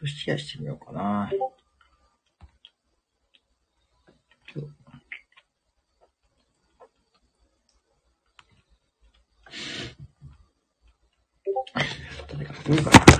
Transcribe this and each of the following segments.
とシェアしてみようかな。誰か来るかな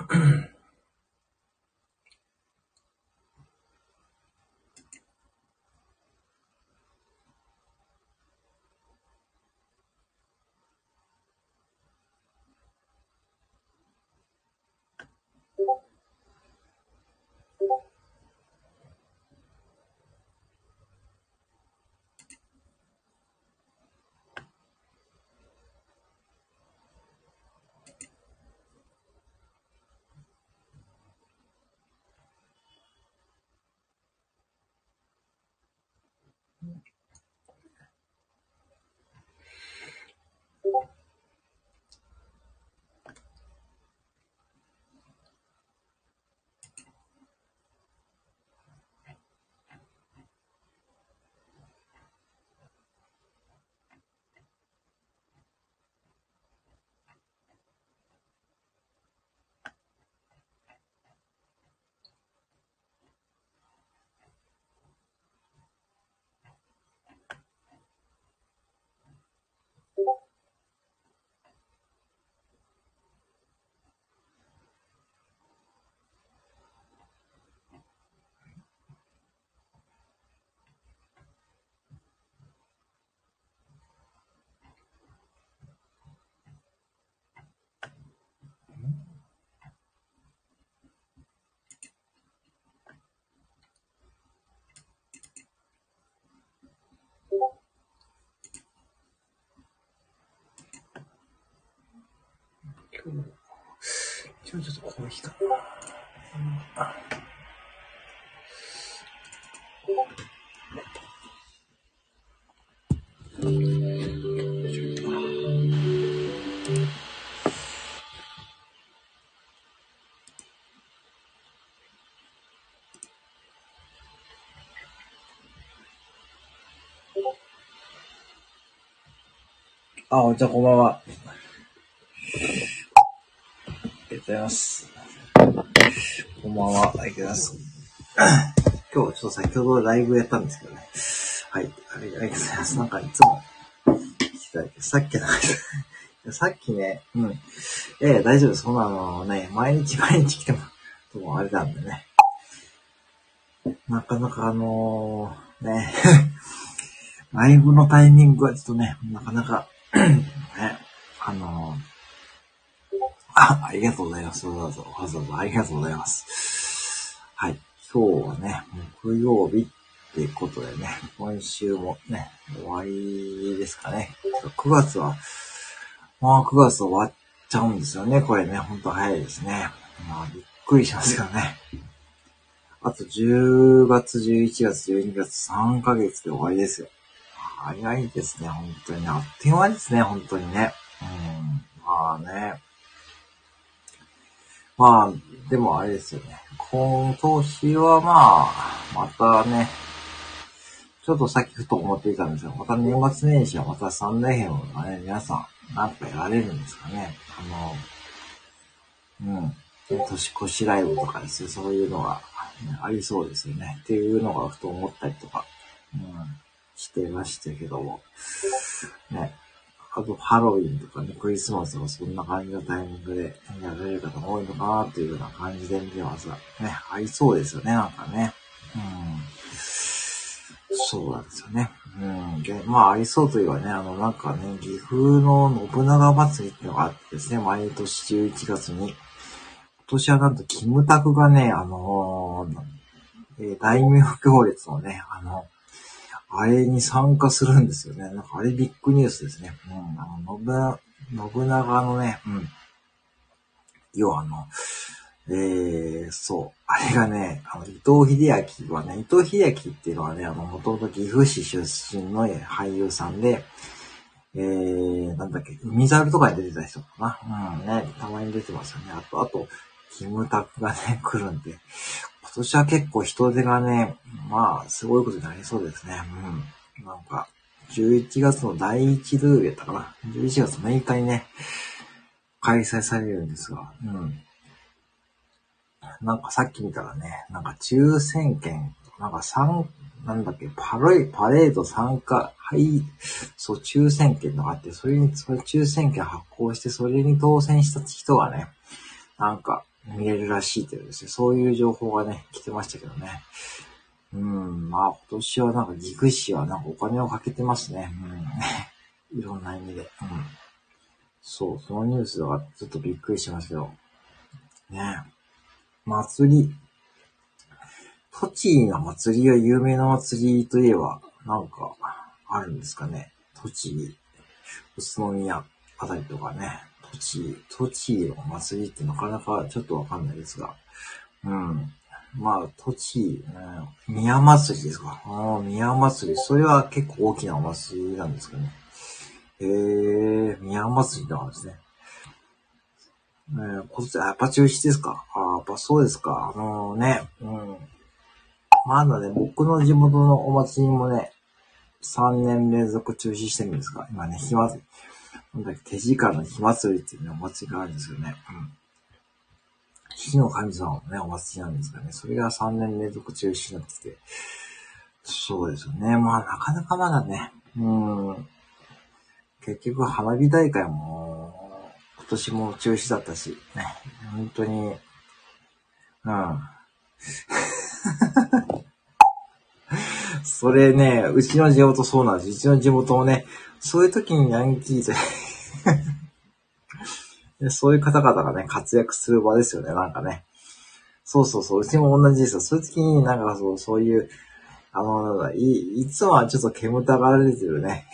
っきはちょっとあれだ、タイミング悪かったな。タイミング悪しな。タイミング悪しうん今日、今日ちょっとコーヒーかな。ああ、お茶こんばんは。ありがとうございます。こんばんは。ありがとうございます。今日、ちょっと先ほどライブやったんですけどね。はい。ありがとうございます。なんかいつもさっきの、さっきね、うん。いやいや、大丈夫。そんなのね、毎日毎日来ても、ともあれなんでね。なかなかあのね、ライブのタイミングはちょっとね、なかなか、ね、あのあ、ありがとうございます。わざわざ、わざわざありがとうございます。はい。今日はね、木曜日ってことでね、今週もね、終わりですかね。9月は、まあ9月終わっちゃうんですよね。これね、ほんと早いですね。まあびっくりしますけどね。あと10月、11月、12月、3ヶ月で終わりですよ。早いですね、本当に。あっという間ですね、本当にね。うん。まあね。まあ、でもあれですよね。今年はまあ、またね、ちょっとさっきふと思っていたんですが、また年末年始はまた三大編がね、皆さん、なんかやられるんですかね。あの、うん。年越しライブとかですね、そういうのが、ね、ありそうですよね。っていうのがふと思ったりとか、うん、してましたけども。ね。あと、ハロウィンとかね、クリスマスとかそんな感じのタイミングでやられる方も多いのかなっていうような感じで見てますが、ね、ありそうですよね、なんかね。うん。そうなんですよね。うん。で、まあ、ありそうといえばね、あの、なんかね、岐阜の信長祭りっていうのがあってですね、毎年11月に。今年はなんと、キムタクがね、あの、えー、大名行列のね、あの、あれに参加するんですよね。なんかあれビッグニュースですね。うん、あの、信長のね、うん。要はあの、えー、そう。あれがね、あの、伊藤秀明はね、伊藤秀明っていうのはね、あの、もともと岐阜市出身の俳優さんで、えー、なんだっけ、海猿とかに出てた人かな。うん、ね、たまに出てますよね。あと、あと、キムタクがね、来るんで、今年は結構人手がね、まあ、すごいことになりそうですね。うん。なんか、11月の第1土曜日やったかな。11月6日にね、開催されるんですが、うん。なんかさっき見たらね、なんか抽選券、なんか三、なんだっけ、パレパレード参加、はい、そう、抽選券があって、それに、それ抽選券発行して、それに当選した人がね、なんか見れるらしいっていうですね、そういう情報がね、来てましたけどね。うん、まあ今年はなんか岐阜市はなんかお金をかけてますね。うん。いろんな意味で。うん。そう、そのニュースはちょっとびっくりしますけど。ね祭り。栃木の祭りは有名な祭りといえば、なんか、あるんですかね。栃木、宇都宮あたりとかね。栃木、栃木の祭りってなかなかちょっとわかんないですが。うん。まあ、栃木、うん、宮祭りですか。ああ、宮祭り。それは結構大きなお祭りなんですかね。へえ、宮祭りなんですね。えー、こっち、やっぱ中止ですかあやっぱそうですか。あのー、ね、うん。まだね、僕の地元のお祭りもね、3年連続中止してるんですが、今ね、火祭り、なんだっけ、手近の火祭りっていうね、お祭りがあるんですよね。うん。火の神様のね、お祭りなんですがね、それが3年連続中止になってて、そうですよね。まあ、なかなかまだね、うん。結局、花火大会も、今年も中止だったし、ね、本当に、うん。それね、うちの地元そうなんです。うちの地元もね、そういう時にヤンキーと そういう方々がね、活躍する場ですよね、なんかね。そうそうそう、うちも同じですよ。そういう時になんかそう、そういう、あの、い、いつもはちょっと煙たがられてるね。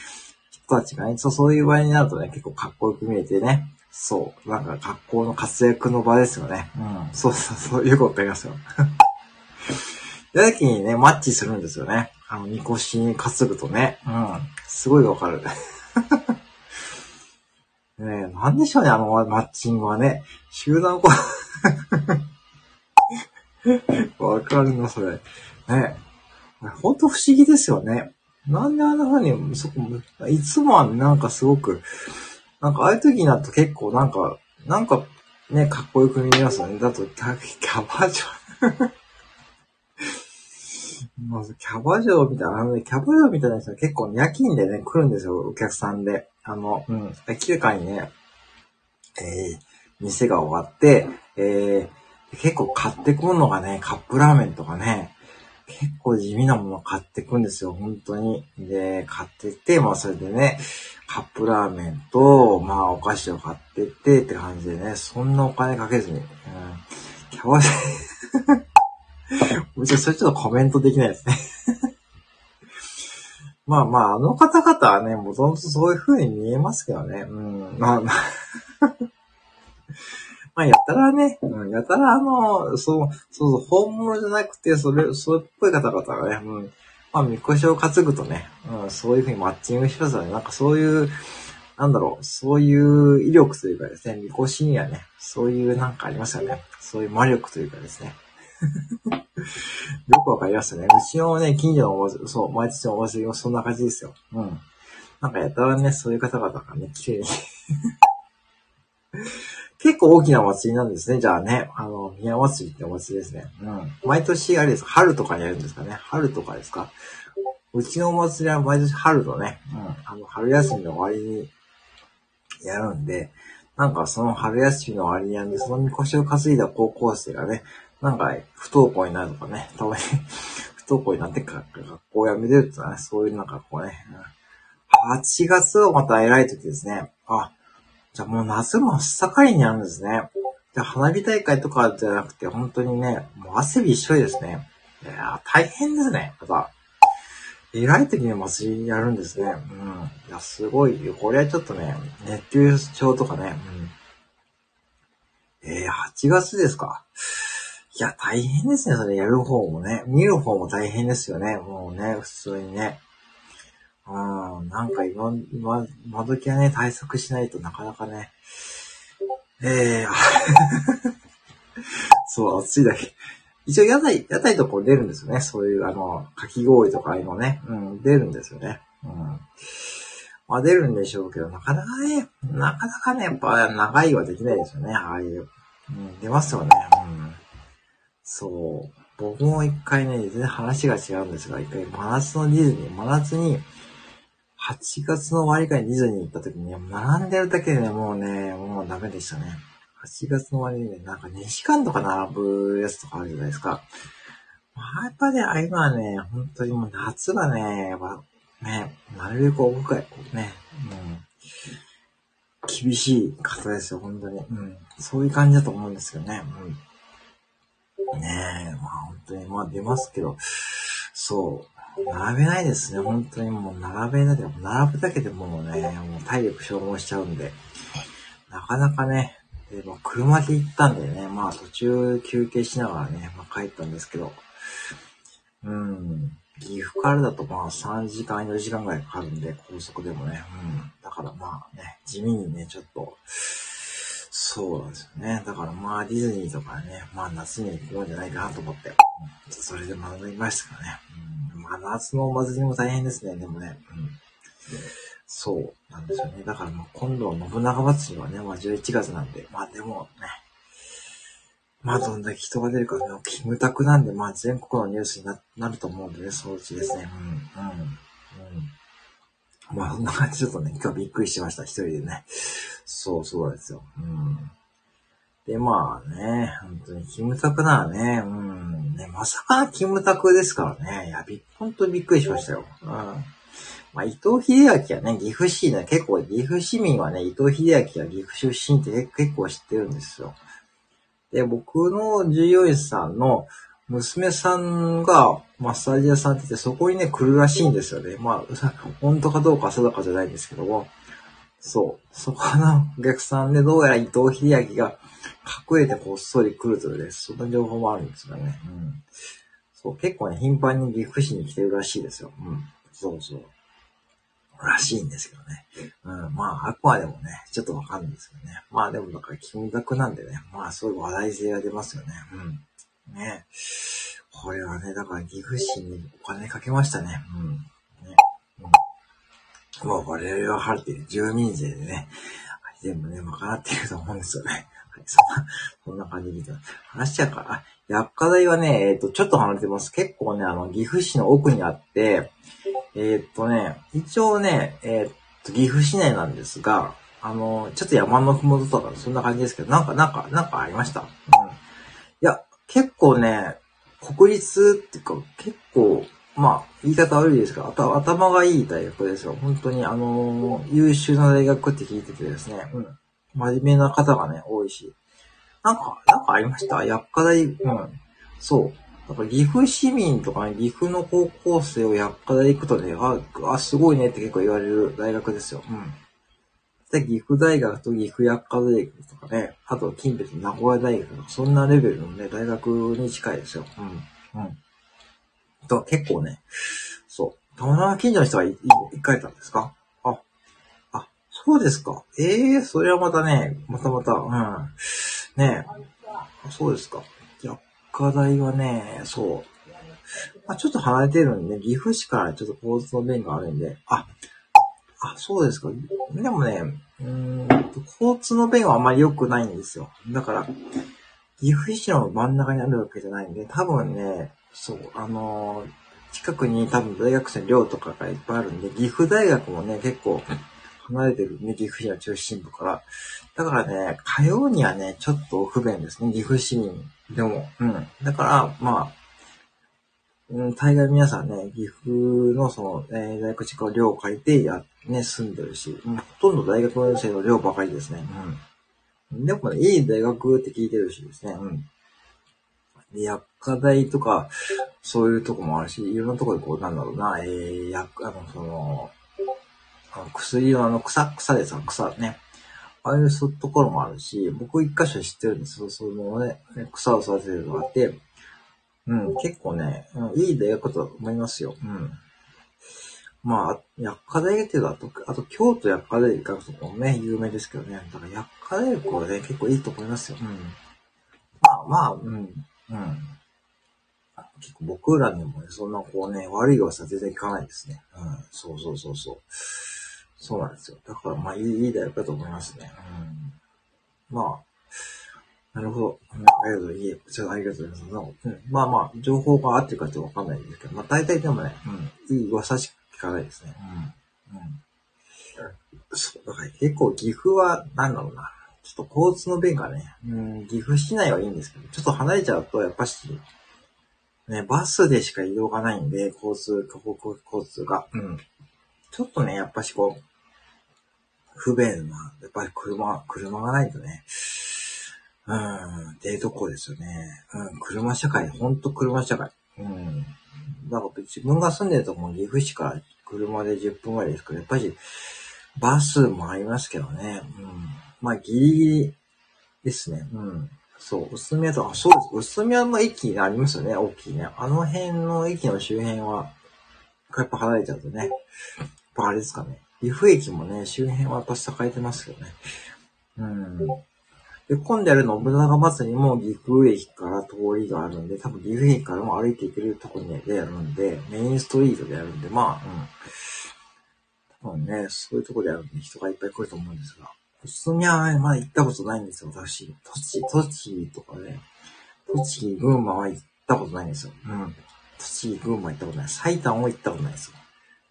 人たちがね、そう、そういう場合になるとね、結構かっこよく見えてね、そう、なんか学校の活躍の場ですよね。うん、そうそうそう、いうことありますよ。で、時にね、マッチするんですよね。あの、みこしに担ぐとね。うん、すごいわかる。ねえなんでしょうね、あのマッチングはね。集団こ わかるの、それ。ねえほんと不思議ですよね。なんであんな風に、そこ、いつもはなんかすごく、なんかああいう時になると結構なんか、なんかね、かっこよく見えますよね。だと、キャバ嬢 まず、キャバ嬢みたいな、あのね、キャバ嬢みたいな人は結構夜勤でね、来るんですよ、お客さんで。あの、うん、明らかにね、えー、店が終わって、えー、結構買ってくるのがね、カップラーメンとかね、結構地味なもの買ってくんですよ、本当に。で、買ってって、まあそれでね、カップラーメンと、まあお菓子を買ってってって感じでね、そんなお金かけずに、うん、キャバ嬢、もちろんそれちょっとコメントできないですねまあまあ、あの方々はね、もともとそういう風に見えますけどね。うん、まあまあ まあ、やたらね、うん、やたらあの、そう、そうそう、本物じゃなくて、それ、それっぽい方々がね、うん、まあ、みこしを担ぐとね、うん、そういう風にマッチングしますよね。なんかそういう、なんだろう、そういう威力というかですね、みこしにはね、そういうなんかありますよね。そういう魔力というかですね。よくわかりますね。うちのね、近所のお祭り、そう、毎年のお祭りもそんな感じですよ。うん。なんかやたらね、そういう方々がね、綺麗に 結構大きなお祭りなんですね。じゃあね、あの、宮祭りってお祭りですね。うん。毎年あれです春とかにやるんですかね？春とかですか？うちのお祭りは毎年春とね、うん。あの、春休みの終わりにやるんで、なんかその春休みの終わりにやるんで、そのみこしを担いだ高校生がね、なんか不登校になるとかね、たまに 不登校になってか学校を辞めてるってね、そういうなんかこうね、8月はまた偉い時ですね。あ、じゃあもう夏も真っ盛りになるんですね。で、花火大会とかじゃなくて、本当にね、もう汗びっしょりですね。いや大変ですね。また。偉い時に祭りやるんですね。うん。いや、すごいよ。これはちょっとね、熱中症とかね。うん。えー、8月ですか。いや、大変ですね。それやる方もね。見る方も大変ですよね。もうね、普通にね。うん、なんか今、今、今時はね、対策しないとなかなかね。ええー、そう、暑いだけ。一応屋台、屋台とこう出るんですよね。そういう、あの、かき氷とかのね。うん、出るんですよね。うん。まあ出るんでしょうけど、なかなかね、なかなかね、やっぱ長いはできないですよね。ああいう。うん、出ますよね。うん。そう。僕も一回ね、全然話が違うんですが、一回真夏のディズニー、真夏に、8月の終わりからディズニー行った時に、並んでるだけでね、もうね、もうダメでしたね。8月の終わりにね、なんか2時間とか並ぶやつとかあるじゃないですか。まあ、やっぱね、ああいうのはね、本当にもう夏がね、やっぱね、なるべく奥深い、ね、うん、厳しい方ですよ、本当に。うん、そういう感じだと思うんですよね。うん、ねえ、まあ本当に、まあ出ますけど、そう、並べないですね。本当にもう並べないで、並ぶだけでもうね、もう体力消耗しちゃうんで、なかなかね、でも車で行ったんでね、まあ途中休憩しながらね、まあ、帰ったんですけど、うん、岐阜からだとまあ3時間、4時間ぐらいかかるんで、高速でもね、うん、だからまあね、地味にね、ちょっと、そうなんですよね。だからまあディズニーとかね、まあ夏に行こうんじゃないかなと思って、うん、それで学びましたからね。うん、まあ夏のお祭りも大変ですね、でもね。うん、そうなんですよね。だからまあ今度は信長祭りはね、まあ11月なんで、まあでもね、まあどんだけ人が出るかね、キムタクなんで、まあ全国のニュースにななると思うんでね、そのうちですね。うん、うん、まあそんな感じちょっとね、今日びっくりしました、一人でね。そうそうですよ。うん。で、まあね、本当にキムタクならね、うん、ね、まさかキムタクですからね。いや、び、本当にびっくりしましたよ。うん。まあ、伊藤秀明はね、岐阜市ね、結構、岐阜市民はね、伊藤秀明は岐阜出身って結構知ってるんですよ。で、僕の従業員さんの娘さんがマッサージ屋さんって言って、そこにね、来るらしいんですよね。まあ、本当かどうか定かじゃないんですけども。そう。そこのお客さんでどうやら伊藤秀明が隠れてこっそり来るというね、そんな情報もあるんですよね。うん。そう、結構ね、頻繁に岐阜市に来てるらしいですよ。うん。そうそう。らしいんですけどね。うん。まあ、あくまでもね、ちょっとわかるんですけどね。まあでも、だから金額なんでね、まあそういう話題性が出ますよね。うん。ね。これはね、だから岐阜市にお金かけましたね。うん。ね。うん。まあ、我々は晴れてる住民税でね、全部ね、賄ってると思うんですよね。はい、そんな、そんな感じで話しちゃうから。薬科大はね、えっ、ー、と、ちょっと離れてます。結構ね、あの、岐阜市の奥にあって、えー、っとね、一応ね、えー、っと、岐阜市内なんですが、あの、ちょっと山のふもととかそんな感じですけど、なんか、なんか、なんかありました？うん。いや、結構ね、国立っていうか、結構、まあ、言い方悪いですが、頭がいい大学ですよ。本当に、あのー、優秀な大学って聞いててですね、うん。真面目な方がね、多いし。なんか、なんかありました？薬科大、うん。そう。だから岐阜市民とかね、岐阜の高校生を薬科大行くとね、あ、あ、すごいねって結構言われる大学ですよ。うん。で、岐阜大学と岐阜薬科大学とかね、あと近別名古屋大学とか、そんなレベルのね、大学に近いですよ。うん。うん。と、結構ね、そう。たまたま近所の人が行かれたんですか？あ、あ、そうですか。ええー、それはまたね、またまた、うん。ねえ。そうですか。薬科大はね、そう。まあ、ちょっと離れてるんで、ね、岐阜市からちょっと交通の便があるんで、あ、あ、そうですか。でもね、うん交通の便はあんまり良くないんですよ。だから、岐阜市の真ん中にあるわけじゃないんで、多分ね、そう、あのー、近くに多分大学生の寮とかがいっぱいあるんで、岐阜大学もね、結構離れてるね、岐阜市の中心部から。だからね、通うにはね、ちょっと不便ですね、岐阜市民でも。うん。だから、まあ、うん、大概皆さんね、岐阜のその、えー、大学近く寮を借りてや、ね、住んでるし、うん、ほとんど大学の生の寮ばかりですね。うん。でもね、いい大学って聞いてるしですね。うん。薬科大とか、そういうとこもあるし、いろんなとこでこう、なんだろうな、えー、薬、あの、その、あの薬のあの草、草ですか、草ね。ああいうところもあるし、僕一箇所知ってるんですよ。そのね、草を育てるのがあって、うん、結構ね、うん、いい大学だと思いますよ。うん。まあ、薬科大学だと、あと京都薬科大学とかもね、有名ですけどね。だから薬科大学はね、結構いいと思いますよ。うん。まあまあ、うん、うん。結構僕らにもね、そんなこうね、悪い噂全然いかないですね。うん。そうそうそうそう。そうなんですよ。だからまあいい、いい大学だと思いますね。うん。まあ、なるほど。ありがとう。いえ、ちょっとありがとうございます。うん、まあまあ、情報が合ってるかってわかんないんですけど、まあ大体でもね、うん、いい噂しか聞かないですね。うん。うん。そう、だから結構岐阜は、なんだろうな。ちょっと交通の便がね、うん、岐阜市内はいいんですけど、ちょっと離れちゃうと、やっぱし、ね、バスでしか移動がないんで、交通、交通が。うん。ちょっとね、やっぱしこう、不便な、やっぱり車、車がないとね、うん、っていうとこですよね。うん、車社会、ほんと車社会。うん。だか自分が住んでるとこも岐阜市から車で10分ぐらいですけど、やっぱりバスもありますけどね。うん。まあ、ギリギリですね。うん。そう、薄宮とか、そうです。薄宮の駅ありますよね、大きいね。あの辺の駅の周辺は、やっぱ離れちゃうとね、やっぱあれですかね。岐阜駅もね、周辺はやっぱ栄えてますよね。うん。で、混んである信長祭りも岐阜駅から通りがあるんで、多分岐阜駅からも歩いて行けるところでやるんで、メインストリートでやるんで、まあ、うん。多分ね、そういうとこでやるんで人がいっぱい来ると思うんですが、宇都宮はまだ行ったことないんですよ、私。栃木、栃木とかね、栃木、群馬は行ったことないんですよ。うん。栃木、群馬行ったことない。埼玉も行ったことないですよ。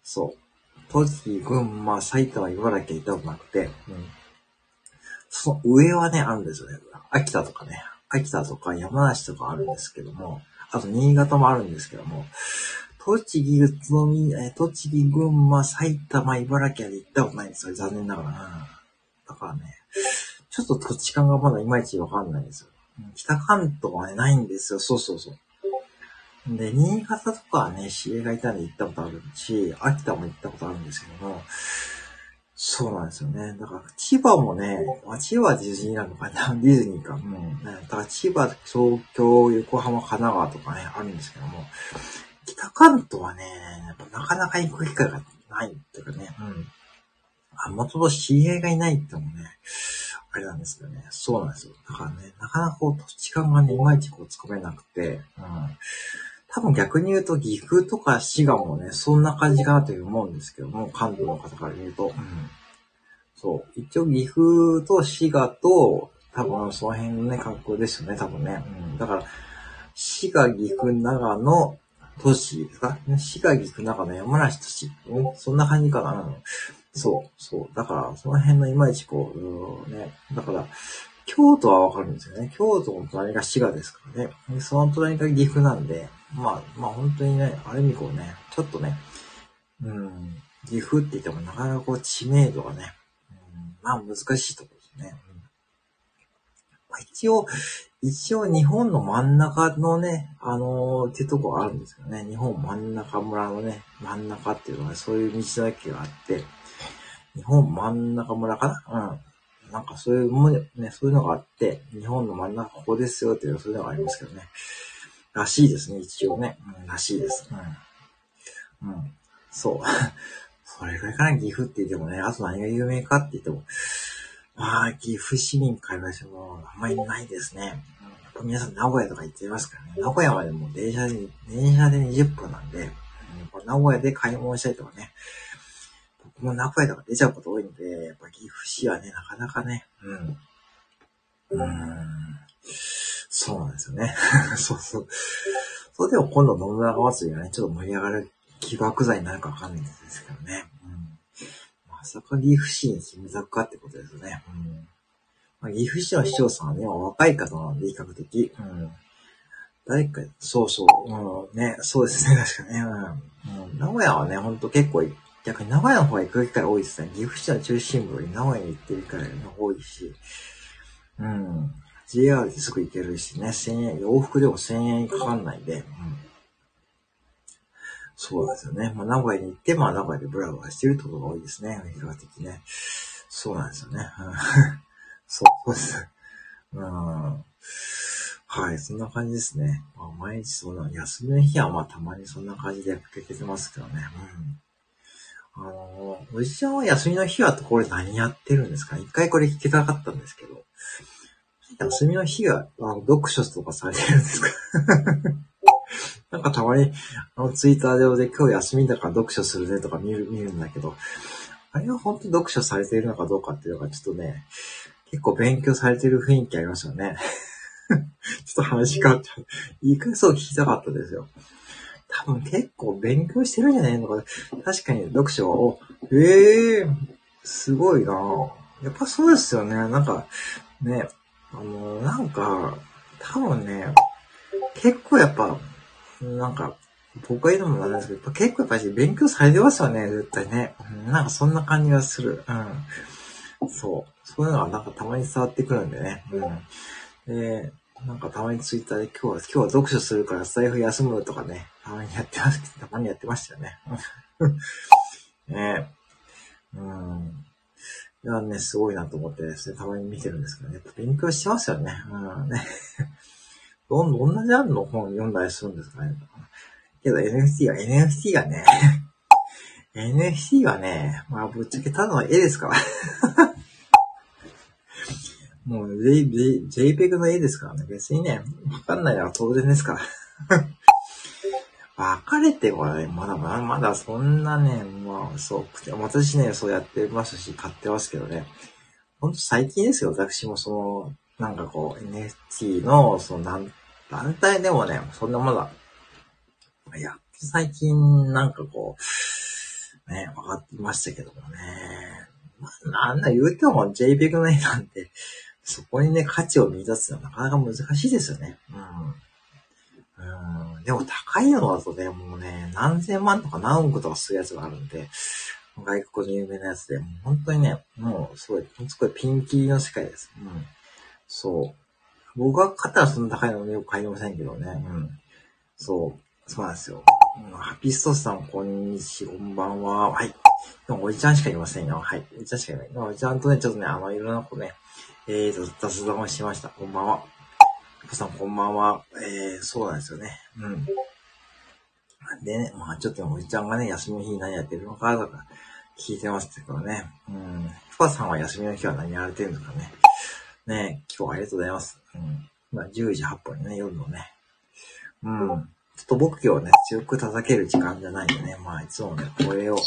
そう。栃木、群馬、埼玉、茨城行ったことなくて、うん。その上はね、あるんですよね。秋田とかね。秋田とか山梨とかあるんですけども、あと新潟もあるんですけども、栃木、宇都宮、栃木、群馬、埼玉、茨城は行ったことないんですよ。残念ながら。だからね、ちょっと土地感がまだいまいちわかんないんですよ。北関東はね、ないんですよ。そうそうそう。で、新潟とかはね、知り合いがいたんで行ったことあるし、秋田も行ったことあるんですけども、そうなんですよね。だから、千葉もね、あ千葉はディズニーなのかな、ディズニーか。うん。だから、千葉、東京、横浜、神奈川とかね、あるんですけども、北関東はね、やっぱなかなか行く機会がないっていうかね、うん。あ、もともと知り合いがいないってもね、あれなんですけどね。そうなんですよ。だからね、なかなかこう、土地勘がね、いまいちこう、つかめなくて、うん。多分逆に言うと、岐阜とか滋賀もね、そんな感じかなという思うんですけども、関東の方から言うと。うん。そう。一応岐阜と滋賀と、多分その辺のね、格好ですよね、多分ね。うん。だから、滋賀、岐阜、長野、都市ですか？滋賀、岐阜、長野、山梨、都市。うん、そんな感じかな。そう、そう。だから、その辺のいまいちこう、うね、だから、京都はわかるんですよね。京都の隣が滋賀ですからね。その隣が岐阜なんで、まあ、まあ本当にね、ある意味こうね、ちょっとね、うん、岐阜って言ってもなかなかこう知名度がね、うん、まあ難しいところですね。まあ、一応、一応日本の真ん中のね、あのー、ってとこあるんですけどね、日本真ん中村のね、真ん中っていうのは、ね、そういう道の駅があって、日本真ん中村かな？うん。なんかそういうもね、そういうのがあって、日本の真ん中ここですよっていうそういうのがありますけどね。らしいですね、一応ね。うん、らしいです。うん。うん。そう。それぐらいかな、岐阜って言ってもね、あと何が有名かって言っても、まあ、岐阜市民会話してもあんまりないですね。やっぱ皆さん名古屋とか行ってますからね。名古屋までも電車で、電車で20分なんで、うん、名古屋で買い物したりとかね。僕も名古屋とか出ちゃうこと多いんで、やっぱ岐阜市はね、なかなかね、うん。うん。そうなんですよね。そうそう。それでも今度信長祭りがね、ちょっと盛り上がる起爆剤になるかわかんないんですけどね。うん。まさか岐阜市にキムザクかってことですよね。うん。まあ、岐阜市の市長さんはね、若い方なんで比較的。うん。誰か、そうそう。うん、ね、そうですね、確かね。うん。うん、名古屋はね、ほんと結構、逆に名古屋の方が行く機会多いですね。岐阜市の中心部より名古屋に行ってるから多いし。うん。JR ですぐ行けるしね、1000円、往復でも1000円かかんないんで、うん。そうですよね。まあ、名古屋に行って、まあ、名古屋でブラブラしてるってことが多いですね。比較的ね。そうなんですよね。そうです。うん。はい、そんな感じですね。まあ、毎日そんな、休みの日はまあたまにそんな感じでかけてますけどね。うん。あのおじちゃんは休みの日はこれ何やってるんですか？一回これ聞きたかったんですけど。休みの日は、あの読書とかされてるんですか？なんかたまに、あの、ツイッターで今日休みだから読書するねとか見る、見るんだけど、あれは本当読書されているのかどうかっていうのがちょっとね、結構勉強されてる雰囲気ありますよね。ちょっと話変わっちゃう。言い返そう聞きたかったですよ。多分結構勉強してるんじゃないのか。確かに読書を、ええー、すごいなやっぱそうですよね。なんか、ね、あの、なんか、多分ね、結構やっぱ、なんか、僕が言うのもなんですけど、やっぱ結構やっぱり勉強されてますよね、絶対ね。なんかそんな感じがする。うん。そう。そういうのがなんかたまに伝わってくるんでね。うん。で、なんかたまにツイッターで今日は、今日は読書するから財布休むとかね、たまにやってます、たまにやってましたよね。ねうん。いやね、すごいなと思ってですね、たまに見てるんですけどね、やっぱ勉強してますよね。うんね。どん、どんなジャンルの本読んだりするんですかね。けど NFT は、NFT がね、NFT はね、まあぶっちゃけただの絵ですから。もう J、JPEG の絵ですからね。別にね、わかんないのは当然ですから。別れてはね、まだまだ、まだそんなね、まあ、そう、私ね、そうやってますし、買ってますけどね。ほんと最近ですよ、私もその、なんかこう、NFT の、その団、団体でもね、そんなものだ。いや、最近、なんかこう、ね、分かってましたけどもね。まあ、なんだ言うても JPEG の絵なんて、そこにね、価値を見出すのはなかなか難しいですよね。うん。うん。でも高いのだとね、もうね、何千万とか何億とかするやつがあるんで、外国の有名なやつで、もう本当にね、もうすごい、すごいピンキーの世界です。うん。そう。僕が買ったらそんな高いのよく買いませんけどね。うん。そう。そうなんですよ。うん、ハピストスさん、こんにちは、こんばんは。はい。でも、おじちゃんしかいませんよ。はい。おじちゃんしかいない。おじちゃんとね、ちょっとね、あの、いろんな子ね、えーと、雑談をしました。こんばんは。皆さんこんばんは。えー、そうなんですよね。うん。でね、まあちょっとおじちゃんがね、休みの日何やってるのかとか聞いてますけどね。うん。ふかさんは休みの日は何やられてるのかね。ね、今日はありがとうございます。うん。まあ10時8分にね、夜のね。うん。ちょっと僕今日ね、強く叩ける時間じゃないんでね、まあいつもね、これを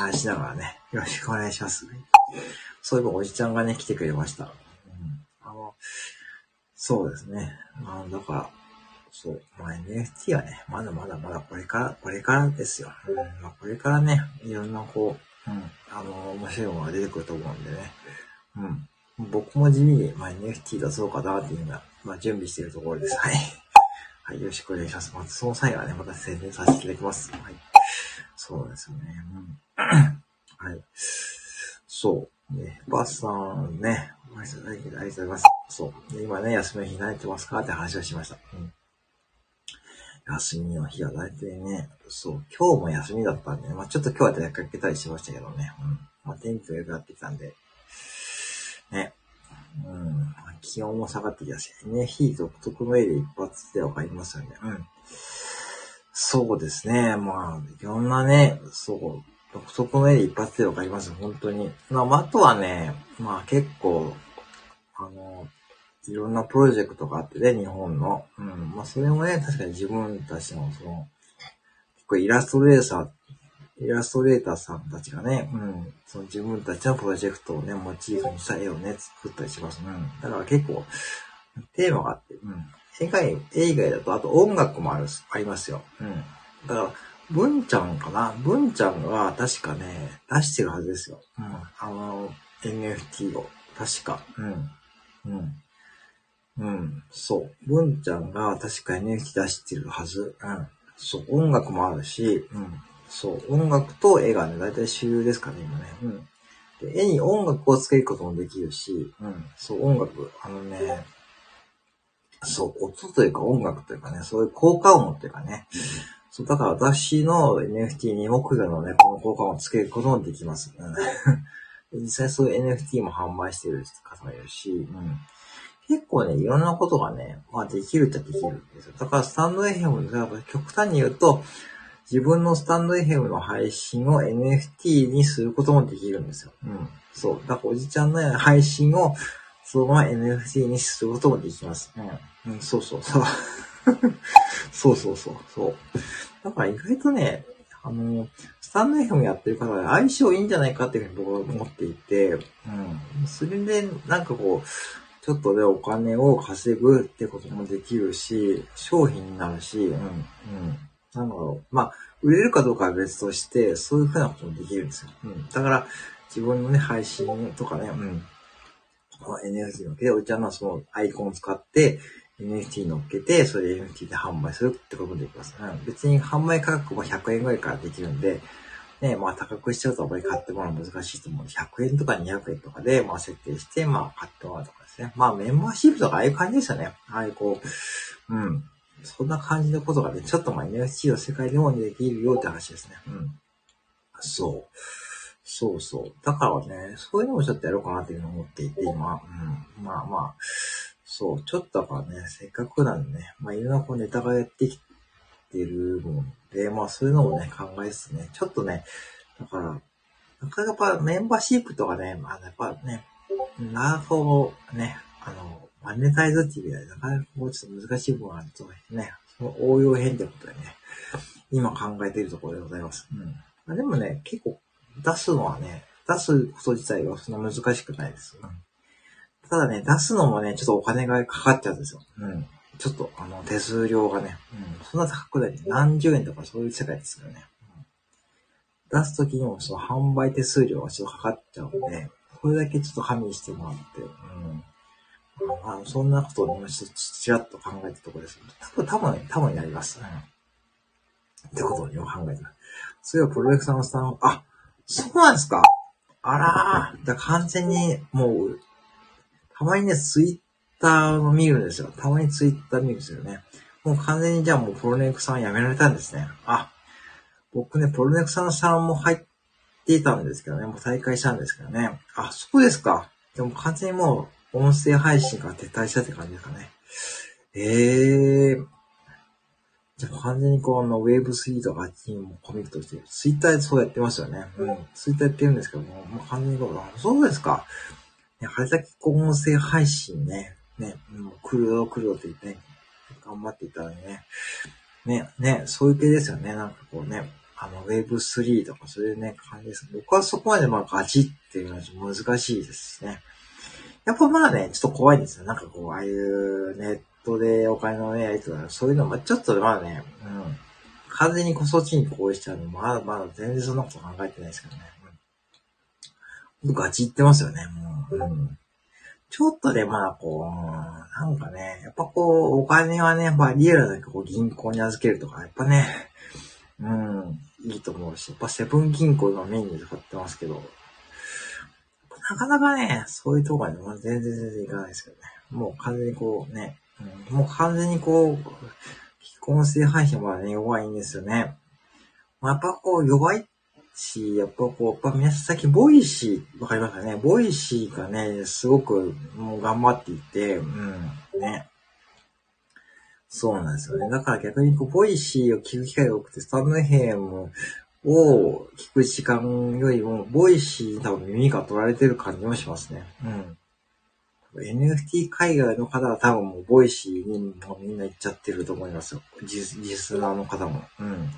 回しながらね、よろしくお願いします。そういえばおじちゃんがね、来てくれました。そうですね。まあ、だから、そう。まあ、NFT はね、まだまだまだこれから、これからですよ。うん。まあ、これからね、いろんなこう、うん。あの、面白いものが出てくると思うんでね。うん。僕も地味に、まあ、NFT 出そうかなっていうのは、まあ、準備しているところです。はい。はい、よろしくお願いします。まず、その際はね、また宣伝させていただきます。はい。そうですよね。うん。はい。そう。ね、バスさんね、ありがとうございます。そう。今ね、休みの日慣れてますかって話をしました。うん。休みの日は大体ね、そう、今日も休みだったんで、まあちょっと今日は出かけたりしましたけどね。うん。まあ天気が良くなってきたんで、ね。うん。気温も下がってきたし、ね、火独特の絵で一発でわかりますよね。うん。そうですね。まあ、いろんなね、そう、独特の絵で一発でわかります。本当に。まあ、あとはね、まあ結構、あの、いろんなプロジェクトがあってね、日本の。うん。まあ、それもね、確かに自分たちの、その、結構イラストレーサー、イラストレーターさんたちがね、うん、その自分たちのプロジェクトをね、モチーフにした絵をね、作ったりします。うん。だから結構、テーマがあって、うん。絵外、絵以外だと、あと音楽もある、ありますよ。うん。だから、文ちゃんかな？文ちゃんが確かね、出してるはずですよ。うん。あの、NFT を。確か。うん。うん。うん。そう。文ちゃんが確か NFT 出してるはず。うん。そう。音楽もあるし、うん。そう。音楽と絵がね、だいたい主流ですかね、今ね。うん。で、絵に音楽をつけることもできるし、うん。そう、音楽。あのね、そう、音というか音楽というかね、そういう効果音というかね。そう、だから私の NFT に木魚のね、この効果音をつけることもできます。実際そういう NFT も販売してる方もいるし、うん。結構ね、いろんなことがね、まあできるっちゃできるんですよ。だからスタンド FM で、極端に言うと、自分のスタンド FM の配信を NFT にすることもできるんですよ。うん。そう。だからおじちゃんの配信をそのまま NFT にすることもできます。うん。うん、そうそうそう。そうそうそう。そう。だから意外とね、あの、スタンド FM やってる方は相性いいんじゃないかっていうふうに僕は思っていて、うん。それで、なんかこう、ちょっとでお金を稼ぐってこともできるし、商品になるし、うん、うん。なんだろう。まあ、売れるかどうかは別として、そういうふうなこともできるんですよ。うん。だから、自分のね、配信とかね、うん。NFT のっけて、お茶のそのアイコンを使って NFT 乗っけて、それで NFT で販売するってこともできます。うん、別に販売価格も100円ぐらいからできるんで、ね、まあ高くしちゃうとあまり買ってもらうの難しいと思うので、100円とか200円とかで、まあ設定して、まあ買ってもらうとかですね。まあメンバーシップとかああいう感じですよね。ああいうこう、うん。そんな感じのことがね、ちょっとまあ NFT の世界でもできるよって話ですね。うん。そう。そうそう。だからね、そういうのもちょっとやろうかなっていうのを思っていて、今。うん。まあまあ、そう、ちょっとだからね、せっかくなんでね、まあいろんなこうネタがやってきてるもんで、まあそういうのもね、考えつつね、ちょっとね、だから、なかなかやっぱメンバーシップとかね、まあやっぱね、なるほどね、あの、マネタイズっていう意味では、なかなかもうちょっと難しい部分があるとね、その応用編ってことでね、今考えているところでございます。うん。まあ、でもね、結構出すのはね、出すこと自体はそんな難しくないです。うん、ただね、出すのもね、ちょっとお金がかかっちゃうんですよ。うん。ちょっと、あの、手数料がね、うん。そんな高くない。何十円とかそういう世界ですよね。うん、出すときにもその販売手数料がちょっとかかっちゃうんで、これだけちょっと加味してもらって、うん。あのそんなことを今ちょっとちらっと考えたところです。多分、多分ね、多分やります。うん。ってことを今考えてます。そういえばプロジェクターのスタンあ、そうなんですかあらー。だ完全に、もう、たまにね、ツイッターを見るんですよ。たまにツイッター見るんですよね。もう完全にじゃあもうプロネクさん辞められたんですね。あ、僕ね、プロネクさんさんも入っていたんですけどね、もう再開したんですけどね。あ、そうですか。でも完全にもう、音声配信から撤退したって感じですかね。ええー、じゃあ完全にこの Web3 とかあっちにもコミットして、ツイッターでそうやってますよね。うん。ツイッターやってるんですけども、もう完全にこう、そうですか。ね、あれだけ音声配信ね、ね、もう来るよ来るよって言ってね、頑張っていたのにね、ね、ね、そういう系ですよね。なんかこうね、あの Web3 とかそういうね、感じです。僕はそこまでまあガチっていうのは難しいですしね。やっぱまだね、ちょっと怖いんですよ。なんかこう、ああいうネットでお金のね、やりとか、そういうのもちょっとまだね、うん。完全にこそっちにこうしちゃうの、まだまだ全然そんなこと考えてないですけどね。うん、ガチ言ってますよね、もう。うん。ちょっとで、まあ、こう、なんかね、やっぱこう、お金はね、まあ、リアルなこう銀行に預けるとか、やっぱね、うん、いいと思うし、やっぱセブン銀行のメニューで買ってますけど、なかなかね、そういうとこまで全然全然いかないですけどね。もう完全にこうね、うん、もう完全にこう、既婚性配信はね、弱いんですよね。まあ、やっぱこう、弱いし、やっぱこう、やっぱ皆さん最近、 Voicy、わかりますかね？ Voicy がね、すごくもう頑張っていて、うん、ね。そうなんですよね。だから逆にこう、 Voicy を聞く機会が多くて、スタンド FM を聞く時間よりも、 Voicy 多分耳が取られてる感じもしますね。うん。NFT 海外の方は多分もう Voicy にもみんな行っちゃってると思いますよ。リスナーの方も。うん。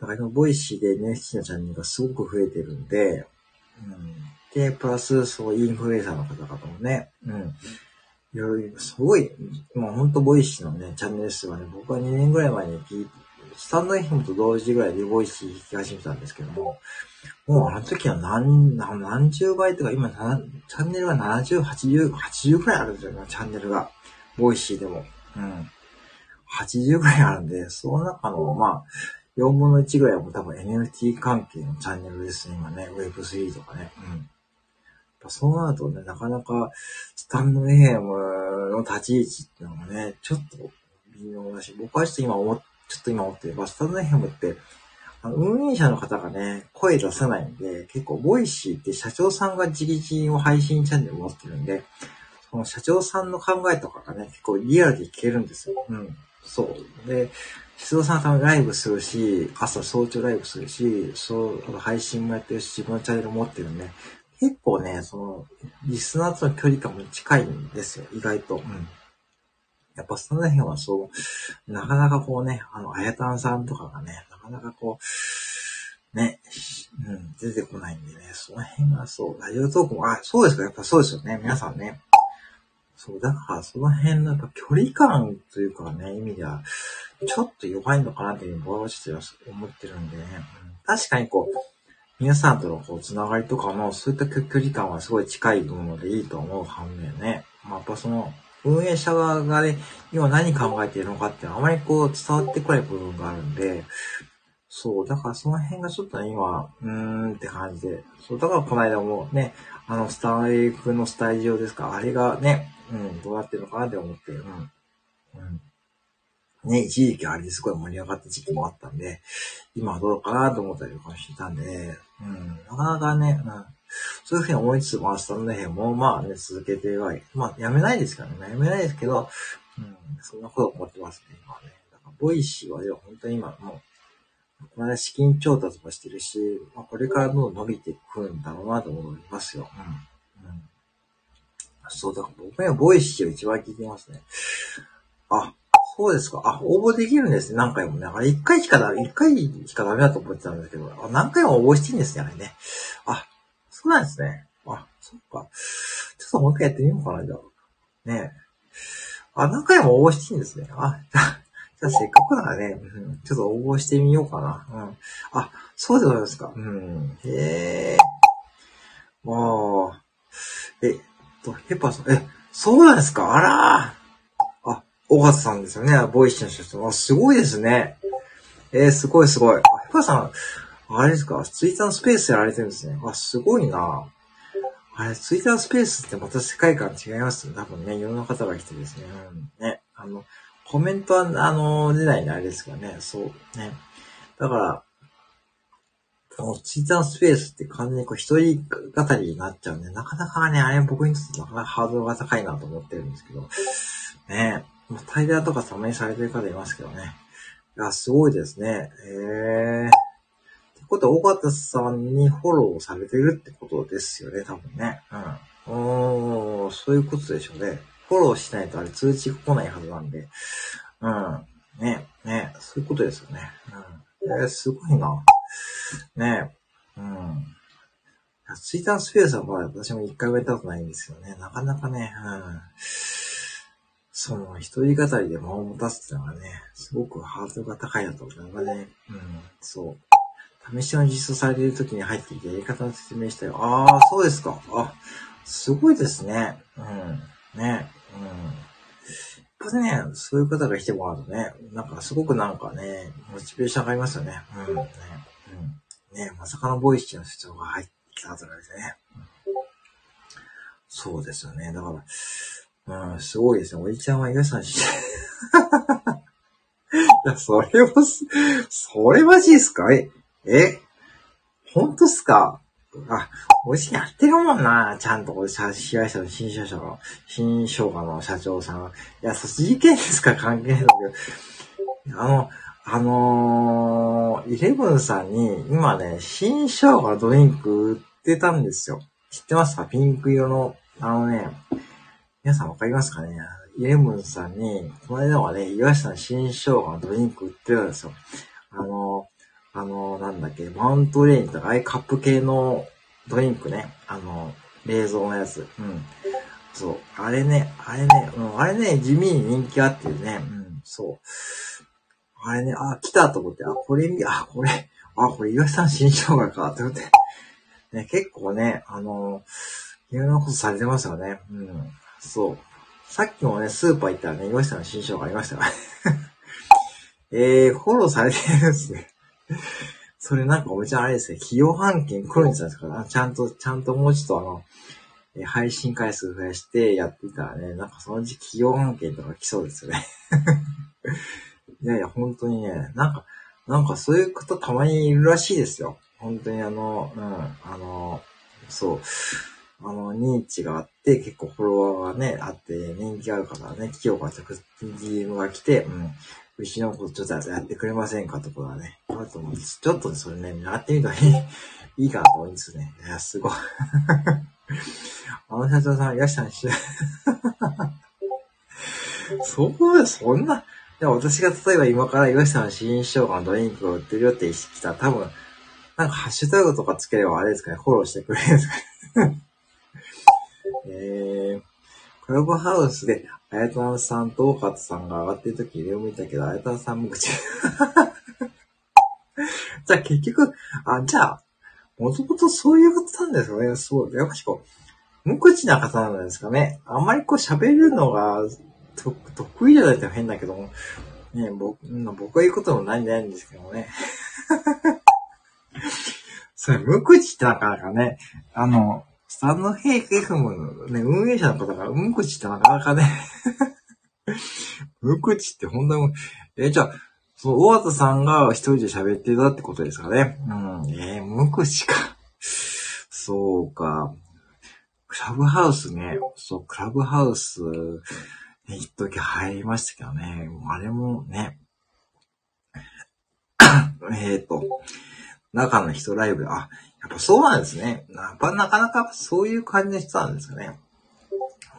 だから今、 Voicy で NFT のチャンネルがすごく増えてるんで、うん。で、プラス、そう、インフルエンサーの方々もね、うん。いろいろ、すごい、もうほんと Voicy のね、チャンネル数はね、僕は2年ぐらい前にスタンド FM と同時ぐらいで Voicy 聞き始めたんですけども、もうあの時は何、何十倍とか、今チャンネルが70、80、80くらいあるんですよ、チャンネルが。 Voicy でも。うん。80くらいあるんで、その中の、まあ、4分の1ぐらいはもう多分 NFT 関係のチャンネルですね、今ね。Web3 とかね。うん。そうなるとね、なかなか、スタンド FM の立ち位置っていうのがね、ちょっと微妙だし、僕はちょっと今思っちょっと今思ってバスタンド FM って、あの、運営者の方がね、声出さないんで、結構、 Voicy って社長さんが自力を配信チャンネル持ってるんで、その社長さんの考えとかがね、結構リアルで聞けるんですよ。うん。そう。で、社長さんはライブするし、朝早朝ライブするし、そう、配信もやってるし、自分のチャンネル持ってるんで、結構ね、その、リスナーとの距離感も近いんですよ、意外と。うん。やっぱその辺はそう、なかなかこうね、あの、あやたんさんとかがね、なかなかこう、ね、うん、出てこないんでね、その辺がそう、ラジオトークも、あ、そうですか、やっぱそうですよね、皆さんね。そう、だからその辺のやっぱ距離感というかね、意味では、ちょっと弱いのかなっていうふうに僕はちょっと思ってるんでね、確かにこう、皆さんとのこう、つながりとかも、そういった距離感はすごい近いものでいいと思う反面ね、まあ、やっぱその、運営者側がね、今何考えているのかってあまりこう伝わってこない部分があるんで、そう、だからその辺がちょっと、今、うーんって感じで、そう、だからこの間もね、あの、スタイフのスタジオですか、あれがね、うん、どうなってるのかなって思って、うん。うん。ね、一時期あれですごい盛り上がった時期もあったんで、今はどうかなと思ったりとかしてたんで、うん、なかなかね、うん、そういうふうに思いつつ、まあ、スタンド FM も、まあね、続けてはい、まあ、やめないですからね、やめないですけど、うん、そんなこと思ってますね、今はね。だから、 Voicy は、では本当に今、もう、この間資金調達もしてるし、まあ、これからどんどん伸びていくんだろうなと思いますよ。うん。うん。そう、だから僕は Voicy を一番聞いてますね。あ、そうですか。あ、応募できるんですね。何回もね。あれ、一回しかだ、一回しかダメだと思ってたんですけど、あ何回も応募していいんですね、あれね。あ、そうなんですね。あ、そっか。ちょっともう一回やってみようかな、じゃあ。ねあ、何回も応募していいんですね。あ、じゃあ、せっかくならね、うん、ちょっと応募してみようかな。うん。あ、そうでございますか。うん。へえ。もう、えっと、ヘッパーさん、え、そうなんですかあらー。あ、小勝さんですよね。 Voicy の人。あ、すごいですね。えー、すごいすごい。ヘッパーさん、あれですか？ツイッターのスペースやられてるんですね。あ、すごいなあれ、ツイッタースペースってまた世界観違いますよ。多分ね、いろんな方が来てですね。うん、ね。あの、コメントは、あの、出ないんであれですけどね。そう。ね。だから、ツイッターのスペースって完全にこう一人語りになっちゃうんで、なかなかね、あれ僕にとってなかなかハードルが高いなと思ってるんですけど、ね、タイダーとかたまにされてる方いますけどね。いや、すごいですね。へえー。ことは、尾形さんにフォローされてるってことですよね、多分ね。うん。うん、そういうことでしょうね。フォローしないとあれ通知が来ないはずなんで。うん。ね、ね、そういうことですよね。うん。えー、すごいな。ね、うん。ツイッタースペースはまだ私も一回もやったことないんですよね。なかなかね、うん。その、一人語りで間を持たすっていうのがね、すごくハードルが高いなと思うのがね、うん、そう。試しの実装されている時に入ってきてやり方の説明したよ。ああ、そうですか。あ、すごいですね。うん。ね。うん。やっぱね、そういう方が来てもらうとね、なんかすごくなんかね、モチベーション上がりますよね。うん。ね。うん。ね、まさかのボイシーの主張が入ってきたとかですね。そうですよね。だから、うん、すごいですね。おじちゃんは皆さんして、いや、それも、それマジですか？え、え、本当っすか？あ、おじやってるもんな。ちゃんと、これ、被害者の新社長の、新商家の社長さん。いや、そっち事件ですか？関係ないけど。あの、あのー、イレブンさんに、今ね、新生姜ドリンク売ってたんですよ。知ってますか？ピンク色の、あのね、皆さんわかりますかね？イレブンさんに、この間はね、岩下の新生姜のドリンク売ってるんですよ。あの、あの、なんだっけ、マウントレーンとか、ああいうカップ系のドリンクね。あの、冷蔵のやつ。うん。そう。あれね、あれね、うん、あれね、地味に人気あってね。うん、そう。あれね、あ、来たと思って、あ、これ見、あ、これ、あ、これ岩井さん新生姜か、って思って。ね、結構ね、あの、いろんなことされてますよね。うん。そう。さっきもね、スーパー行ったらね、岩井さんの新生姜ありましたよね。えー、フォローされてるんですね。それなんかおじちゃあれですね、企業半径来るんじゃないですか。ちゃんと、ちゃんともうちょっとあの、え配信回数増やしてやってたらね、なんかそのうち企業案件とか来そうですよね。いやいや、本当にね、なんか、なんかそういう方たまにいるらしいですよ。本当にあの、うん、あの、そう、あの、認知があって、結構フォロワーがね、あって、人気あるからね、企業から直接 DM が来て、うん、うちのことちょっとやってくれませんかとかね。ちょっと、ちょっとそれね、やってみたらいい いいかなと思うんですね。いや、すごい。あの社長さんいらっしゃるし。そうそんな、いや、私が例えば今から岩下の新生姜のドリンクを売ってるよって意識したら多分、なんかハッシュタグとかつければあれですかね、フォローしてくれるんですかね。えー、クラブハウスで、あやたんさんと大勝さんが上がってる時上を見たけど、あやたんさんも口。じゃあ結局、あ、じゃあ、もともとそういうことなんですよね。そう。やっぱしこう、無口な方なんですかね。あんまりこう喋るのが得意じゃないって変だけども、ね、僕、僕が言うこともないんじゃないんですけどね。それ、無口ってなかなかね、あの、スタンドヘイク FM のね、運営者の方が無口ってなかなかね 無口って本当に、え、じゃあ、そう、大畑さんが一人で喋ってたってことですかね。うん、えー、無口か。そうか。クラブハウスね。そう、クラブハウス、ね、一時入りましたけどね。あれもね。えっと、中の人ライブ、あ、やっぱそうなんですね。やっぱなかなかそういう感じの人なんですかね。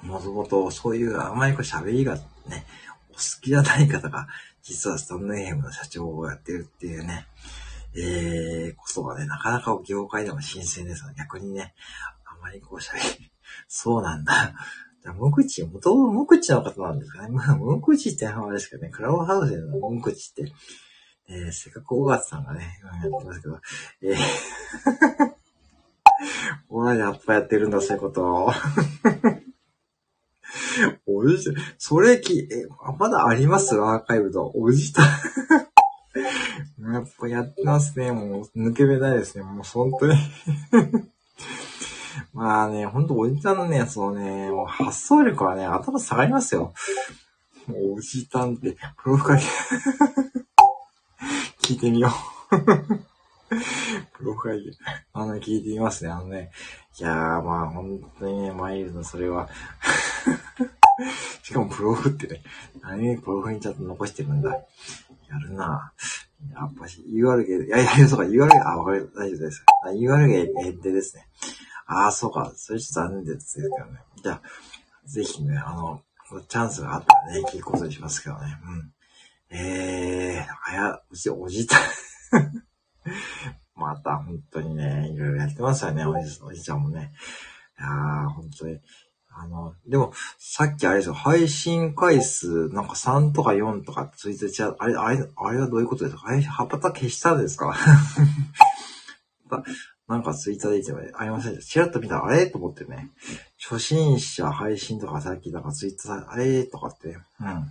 もともとそういうあまりこう喋りがね、お好きじゃない方が、実はスタンドエムの社長をやってるっていうね、えー、ことがね、なかなか業界でも新鮮です逆にね、あまりこう喋り、そうなんだ。無口、もともと無口の方なんですかね。まあ、無口って話ですけどね、クラブハウスでの無口って、えー、せっかく小勝さんがね、やってますけど、えー、俺やっぱやってるんだ、そういうこと。おじいちゃん、それき、え、まだあります？アーカイブと。おじた。やっぱやってますね。もう、抜け目ないですね。もう、本当にまあね、ほんとおじさんのね、そのね、もう発想力はね、頭下がりますよ。もうおじさんって、プロファイル聞いてみようプロファイル、あの、聞いてみますね。あのね、いやー、まあ、本当にね、マイルド、それは しかもプロフってね、何プロフにちゃんと残してるんだ。やるなやっぱし URL、いやいや、そうか、URL、あ、わかる、大丈夫です。URL 限定ですね。ああ、そうか。それちょっと残念ですけどね。じゃあ、ぜひね、あの、チャンスがあったらね、聞くことにしますけどね。うん。えー、あや、うち、おじた、また、本当にね、いろいろやってますよね、おじ、おじちゃんもね。いやー、本当に。あの、でも、さっきあれですよ、配信回数、なんか3とか4とかついてちゃう、あれ、あれ、あれはどういうことですか？あれ、葉っぱ消したんですか？なんかツイッターで言ってありませんでした。チラッと見たら、あれ？と思ってね。初心者配信とかさっきなんかツイッター、あれ？とかって、うん。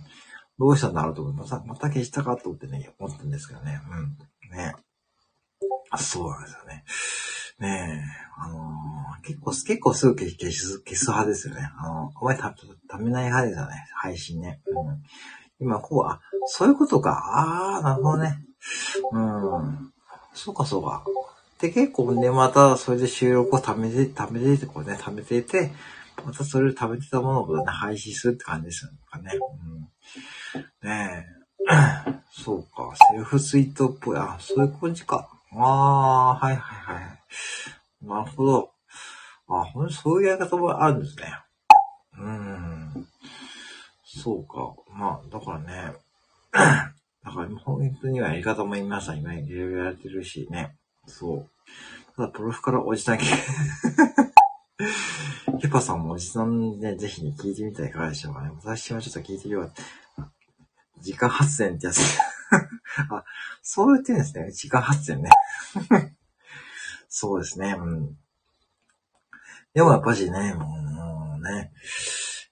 どうしたんだろうと思って、また、また消したかと思ってね、思ったんですけどね。うん。ねあ。そうなんですよね。ねえ、あのー、結構、結構すぐ消す、消す派ですよね。あの、あまりた、ためない派ですよね。配信ね。うん。今、こう、あ、そういうことか。ああ、なるほどね。うん。そうか、そうか。で、結構ね、また、それで収録を貯めて、貯めて、こうね、貯めていて、またそれを貯めてたものをね、配信するって感じですよね。うん、ねえ。そうか、セルフツイートっぽい。あ、そういう感じか。ああ、はいはいはい。なるほど。あ、ほんそういうやり方もあるんですね。うん。そうか。まあ、だからね。だから本当にはやり方も皆さん今いろいろやられてるしね。そう。ただ、プロフからおじさん、ケパさんもおじさんね、ぜひね、聞いてみたらいかがでしょうかね。私はちょっと聞いてみよう。自家発電ってやつ。あ、そう言ってるんですね。自家発電ね。そうですね。うん。でもやっぱしね、もうね、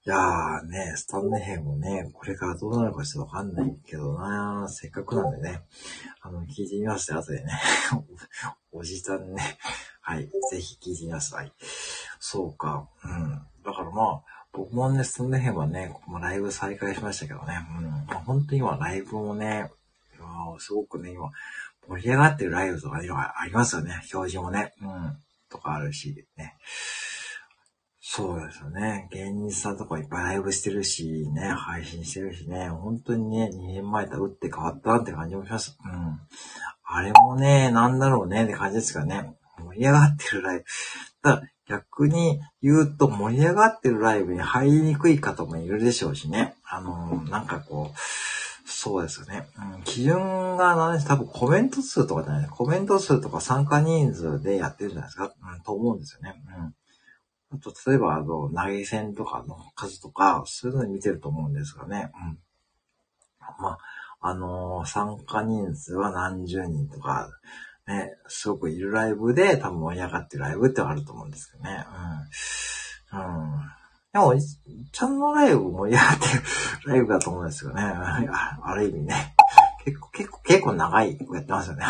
いやーね、スタンネヘンもね、これからどうなるかちょっとわかんないけどなせっかくなんでね、あの、聞いてみます後でね。おじさんね。はい。ぜひ聞いてみなさい。そうか。うん。だからまあ、僕もね、スタンネヘンはね、ここもライブ再開しましたけどね。うん。まあ、本当に今ライブもね、すごくね、今、盛り上がってるライブとか今ありますよね。表示もね。うん。とかあるし、ね。そうですよね。芸人さんとかいっぱいライブしてるし、ね、配信してるしね、本当にね、2年前と打って変わったって感じもします。うん。あれもね、なんだろうねって感じですかね。盛り上がってるライブ。ただ逆に言うと盛り上がってるライブに入りにくい方もいるでしょうしね。あのなんかこう、そうですよね。うん、基準が何です多分コメント数とかじゃないコメント数とか参加人数でやってるじゃないですか、うん、と思うんですよね。うんあと、例えば、あの、投げ銭とかの数とか、そういうの見てると思うんですがね。うん。まあ、あのー、参加人数は何十人とか、ね、すごくいるライブで多分盛り上がってるライブってあると思うんですけどね。うん。うん。でも、ちゃんのライブ盛り上がってるライブだと思うんですよね。ある意味ね。結構、結構、結構長いやってますよね。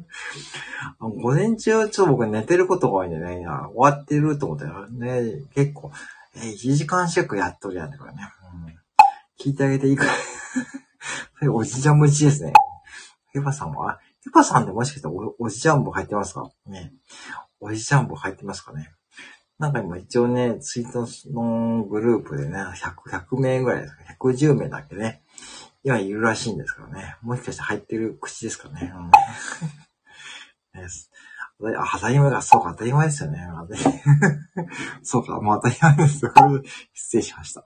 午前中、ちょっと僕寝てることが多いんでね、終わってると思ったらね、結構、えー、1時間弱やっとるやんとかね。うん、聞いてあげていいか。おじちゃんもちですね。ヘパさんは、ヘパさんってもしかしておおじちゃんも入ってますか？ね。おじちゃんも入ってますかね。なんか今一応ね、ツイートのグループでね、100、100名ぐらいですか、110名だっけね、今いるらしいんですからね。もしかして入ってる口ですかね。うん、当たり前が、そうか、当たり前ですよね。そうか、もう当たり前です。失礼しました。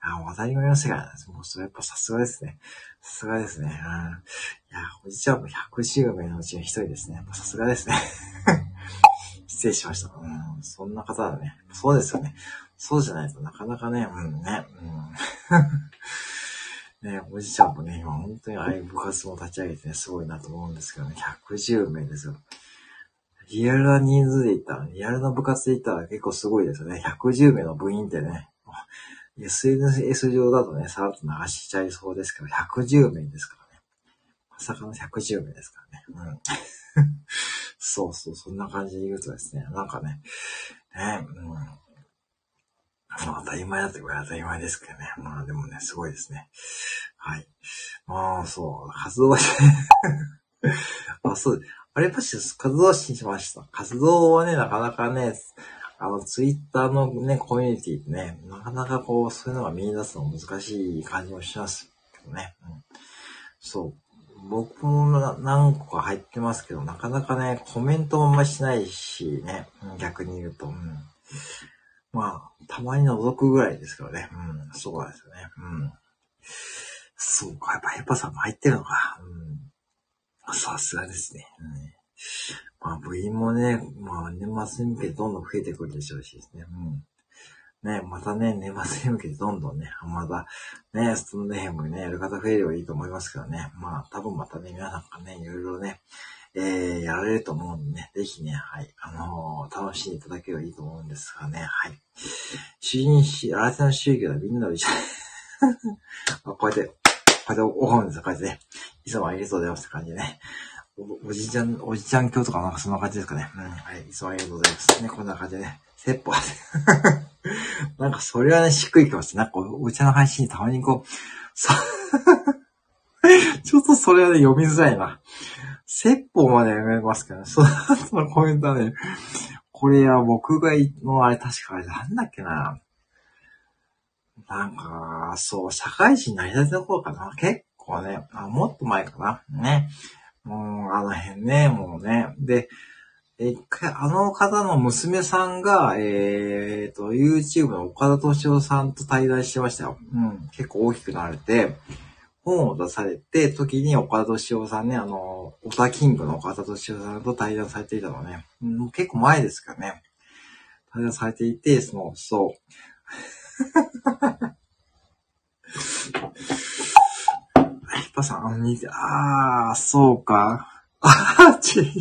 あ、当たり前の世界なんです。もうそれやっぱさすがですね。さすがですね。うん。いや、おじちゃんも110名のうちの一人ですね。さすがですね。失礼しました。うん、そんな方だね。そうですよね。そうじゃないとなかなかね、うんね、うん。ね、おじちゃんもね、今本当にああいう部活も立ち上げてね、すごいなと思うんですけどね、110名ですよ。リアルな人数で言ったら、リアルな部活で言ったら結構すごいですよね。110名の部員ってね、SNS 上だとね、さらっと流しちゃいそうですけど、110名ですからね。まさかの110名ですからね。うん。そうそう、そんな感じで言うとですね、なんかね、ね、うんまあ当たり前だってこれ当たり前ですけどね。まあでもね、すごいですね。はい。まあそう、活動は あ、そう、あれパシ活動しました。活動はね、なかなかね、あの、ツイッターのね、コミュニティってね、なかなかこう、そういうのが見出すの難しい感じもしますけどね。うん、そう。僕も何個か入ってますけど、なかなかね、コメントもあんましないしね、逆に言うと。うん、まあ、たまに覗くぐらいですからね。うん、そうなんですよね。うん。そうか、やっぱヘパさんも入ってるのか。うん。さすがですね。うん、まあ、部員もね、まあ、年末に向けてどんどん増えてくるでしょうしですね。うん。ね、またね、年末に向けてどんどんね、また、ね、ストンデヘムね、やる方増えればいいと思いますけどね。まあ、多分またね、皆さんがね、いろいろね、えー、やられると思うんでね、ぜひね、はい、あのー、楽しんでいただければいいと思うんですがね、はい。主人し、新手の宗教はみんなで一緒こうやって、こうやってお本ですよ、こうやってね。いつもありがとうございますって感じでね。おおじちゃん、おじちゃん今日とかなんかそんな感じですかね。うん、はい。いつもありがとうございます。ね、こんな感じでね。説法 なんかそれはね、しっくりきます。なんかお茶の配信にたまにこう、さ ちょっとそれはね、読みづらいな。説法まで読めますけど、ね、その後のコメントはね、これは僕がのあれ確かあれなんだっけな。なんか、そう、社会人になりたての頃かな。結構ね、あ、もっと前かな。ね。もう、あの辺ね、もうね。で、一回、あの方の娘さんが、えーと、YouTube の岡田敏夫さんと対談してましたよ。うん。結構大きくなれて、本を出されて、時に岡田敏夫さんね、あの、オタキングの岡田敏夫さんと対談されていたのね。もう、結構前ですかね。対談されていて、その、そう。ヒパさん、あの、あー、そうか。あーチー。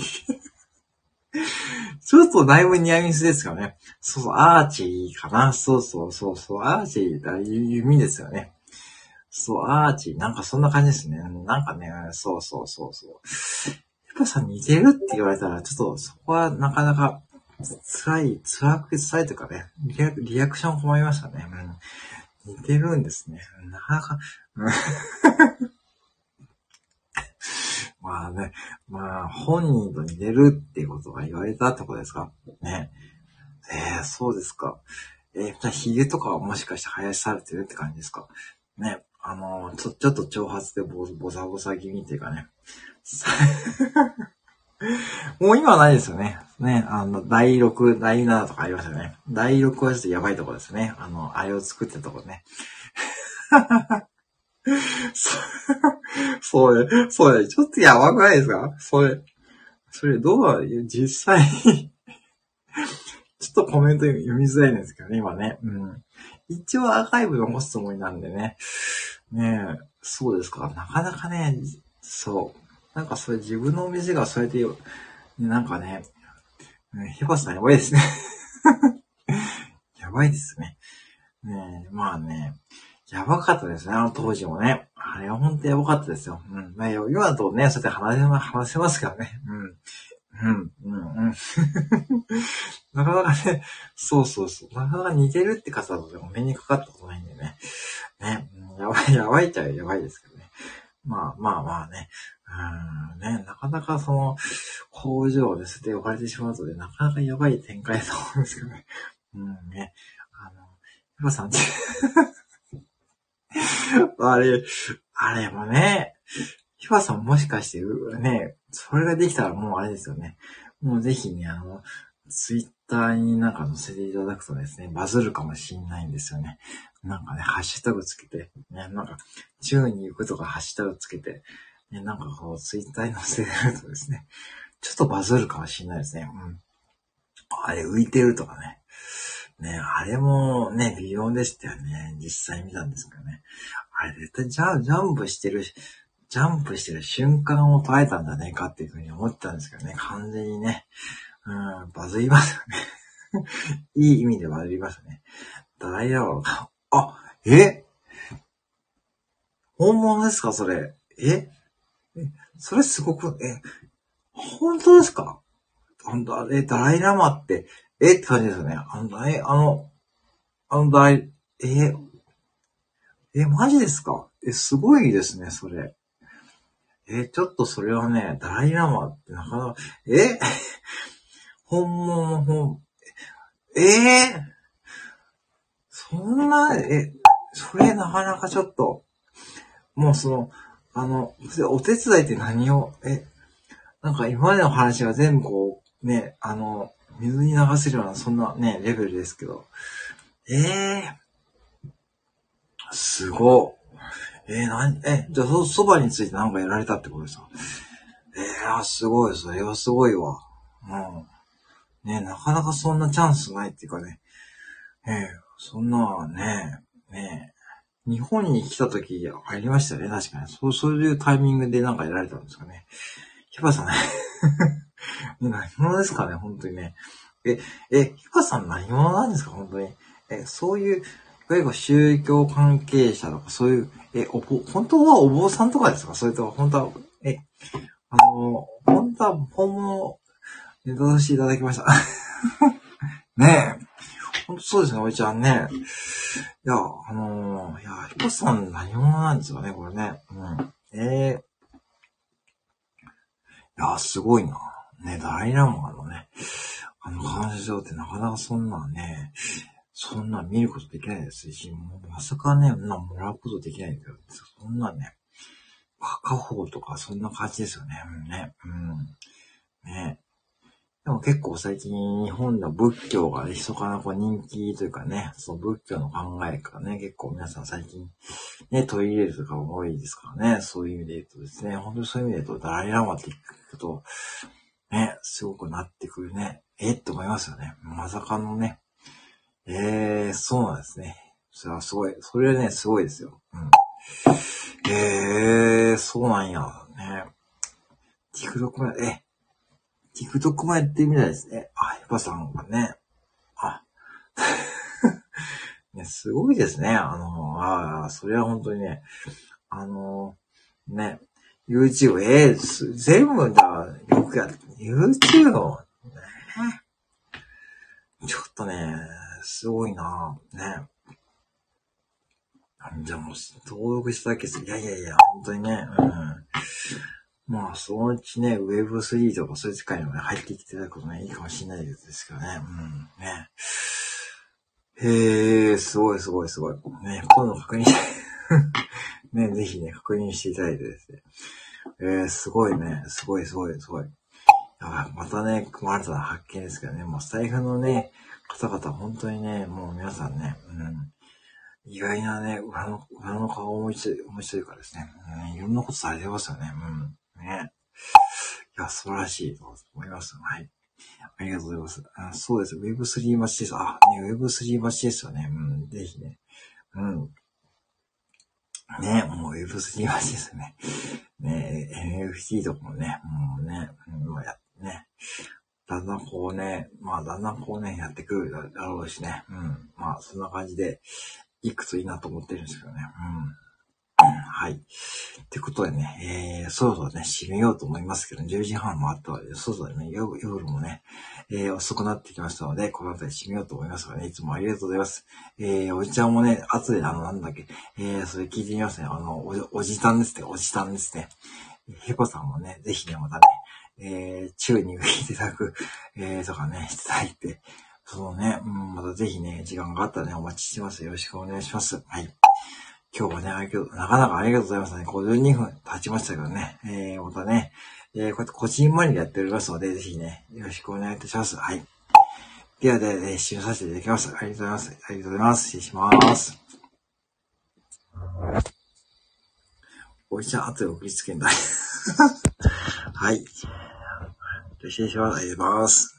ちょっとだいぶニアミスですよね。そうそう、アーチーかな。そうそうそうそう、アーチーだ、弓ですよね。そう、アーチ、なんかそんな感じですね。なんかね、そうそうそうそう。ヒパさ似てるって言われたら、ちょっとそこはなかなか辛い、辛く辛いというかね、リアリアクション困りましたね。うん、似てるんですね。なかなか、まあね、まあ、本人と似てるっていうことが言われたってことですか？ね。えー、そうですか。えー、じゃ髭とかはもしかして生やされてるって感じですか？ね。あの、ちょ、ちょっと挑発でボボサボサ気味っていうかね。もう今はないですよね。ね、あの、第6、第7とかありますよね。第6はちょっとやばいとこですね。あの、あれを作ってたとこね。それ、それ、ちょっとやばくないですか？それ、それどう？実際に ちょっとコメント読みづらいんですけどね、今ね。うん。一応アーカイブ残すつもりなんでね。ねえ、そうですか。なかなかね、そう。なんかそれ自分のお店がそうやって、なんかね、ヒバさんやばいですね やばいですね。ねえ、まあね。やばかったですね、あの当時もね。あれは本当やばかったですよ。うん。まあ、今だとね、そうやって話せ、話せますからね。うん。うん、うん、うん。なかなかね、そうそうそう。なかなか似てるって方とでも目にかかったことないんでね。ね、やばい、やばいっちゃやばいですけどね。まあまあまあね。うん、ね、なかなかその、工場で捨て置かれてしまうとね、なかなかやばい展開だと思うんですけどね。うんね。あの、ヒバさんって あれ、あれもね、ヒファさんもしかしてね、それができたらもうあれですよね。もうぜひね、あの、ツイッターになんか載せていただくとですね、バズるかもしんないんですよね。なんかね、ハッシュタグつけて、ね、なんか、宙に行くとかハッシュタグつけて、ね、なんかこう、ツイッターに載せてるとですね、ちょっとバズるかもしんないですね。うん。あれ浮いてるとかね。ね、あれもね、微妙でしたよね。実際見たんですけどね。あれ絶対ジャジャンプしてる、ジャンプしてる瞬間を捉えたんじゃねえかっていうふうに思ったんですけどね。完全にね。うん、バズりますよね。いい意味でバズりますね。ダライヤーが、あ、え？本物ですかそれ？え？それすごく、え、本当ですか？本当、え、ダライラマって、え？って感じですよね。あの、え、あの、あの大、え、え、マジですか？え、すごいですね、それ。え、ちょっとそれはね、ダライラマってなかなか、え？本物の本、え？えー、そんな、え、それなかなかちょっと、もうその、あの、お手伝いって何を、え、なんか今までの話が全部こう、ね、あの、水に流せるような、そんなね、レベルですけど。え？えー、すご。えー、なに、え、じゃあそ、そばについてなんかやられたってことですか？ええー、すごい、それはすごいわ。うん。ねなかなかそんなチャンスないっていうかね。えー、そんな、ねね日本に来た時ありましたね、確かに。そう、そういうタイミングでなんかやられたんですかね。ヒバさんね。何者ですかね、本当にね。え、え、ヒバさん何者なんですか、本当に。え、そういう、いわゆる宗教関係者とか、そういう、え、おぼ、本当はお坊さんとかですか？それと、本当は、え、あの、本当は本物、ネタさせていただきました。ねえ。本当そうですね、おいちゃんね。いや、あのー、いや、ヒコさん何者なんですよね、これね。うん。ええー、いや、すごいな。ね、ダイラマのね、あの感情ってなかなかそんなね、そんな見ることできないですし、もうまさかね、なもらうことできないけど、そんなね、カホとかそんな感じですよね。うん、ね。うん。ね。でも結構最近日本の仏教が密かなこう人気というかね、その仏教の考えからね、結構皆さん最近ね、取り入れるとか多いですからね、そういう意味で言うとですね、本当にそういう意味で言うと、ダライラマって聞くと、ね、すごくなってくるね、え？って思いますよね。まさかのね、ええー、そうなんですね。それはすごい。それはね、すごいですよ。うん。ええー、そうなんや。ね。TikTok も、え、TikTok もやってみたいですね。あ、やっぱさんがね。あ、ね、すごいですね。あの、ああ、それは本当にね、あの、ね、YouTube、えー、全部だ、よくやる。YouTube ね。ちょっとね、すごいなぁね。じゃあもう、登録しただけです。いやいやいや、本当にね、うん。まあ、そのうちね、Web3 とかそういう世界にもね、入ってきてたことね、いいかもしれないですけどね。うん、ね。へえ、すごいすごいすごい。ね、今度確認して ね、ぜひね、確認していただいてですね。えー、すごいね、すごいすごいすごい。またね、新たな発見ですけどね、もうスタイフのね、方々、本当にね、もう皆さんね、うん、意外なね、裏の、裏の顔を思いつ、思いついうかですね、うん、いろんなことされてますよね、うん、ね。いや、素晴らしいと思います。はい。ありがとうございます。あそうです。Web3 待ちです。あ、ね、Web3 待ちですよね。うん、ぜひね。うん。ね、もう Web3 待ちですね。ね、NFT とかもね、もうね、もうや、ね。だんだんこうね、まあだんだんこうね、やってくるだろうしね。うん。まあそんな感じでいくといいなと思ってるんですけどね。うん。はい。ってことでね、えー、そろそろね、締めようと思いますけど、10時半もあったので、そろそろね、夜夜もね、えー、遅くなってきましたので、この辺り締めようと思いますがね、いつもありがとうございます。えー、おじちゃんもね、後であの、なんだっけ、えー、それ聞いてみますね。あの、おじおじさんですね、おじさんですね。へこさんもね、ぜひね、またね、えー、宙に浮いていただく、えー、とかね、していただいて、そのね、うん、またぜひね、時間があったらね、お待ちしてます。よろしくお願いします。はい。今日はね、ありがとう、なかなかありがとうございますね。52分経ちましたけどね、えー、またね、えー、こうやって個人マニでやっておりますので、ぜひね、よろしくお願いいたします。はい。ではでは、ね、締めさせていただきます。ありがとうございます。ありがとうございます。失礼します。おいちゃん、後で送りつけんだ。はい。失礼します。ありがとうございます。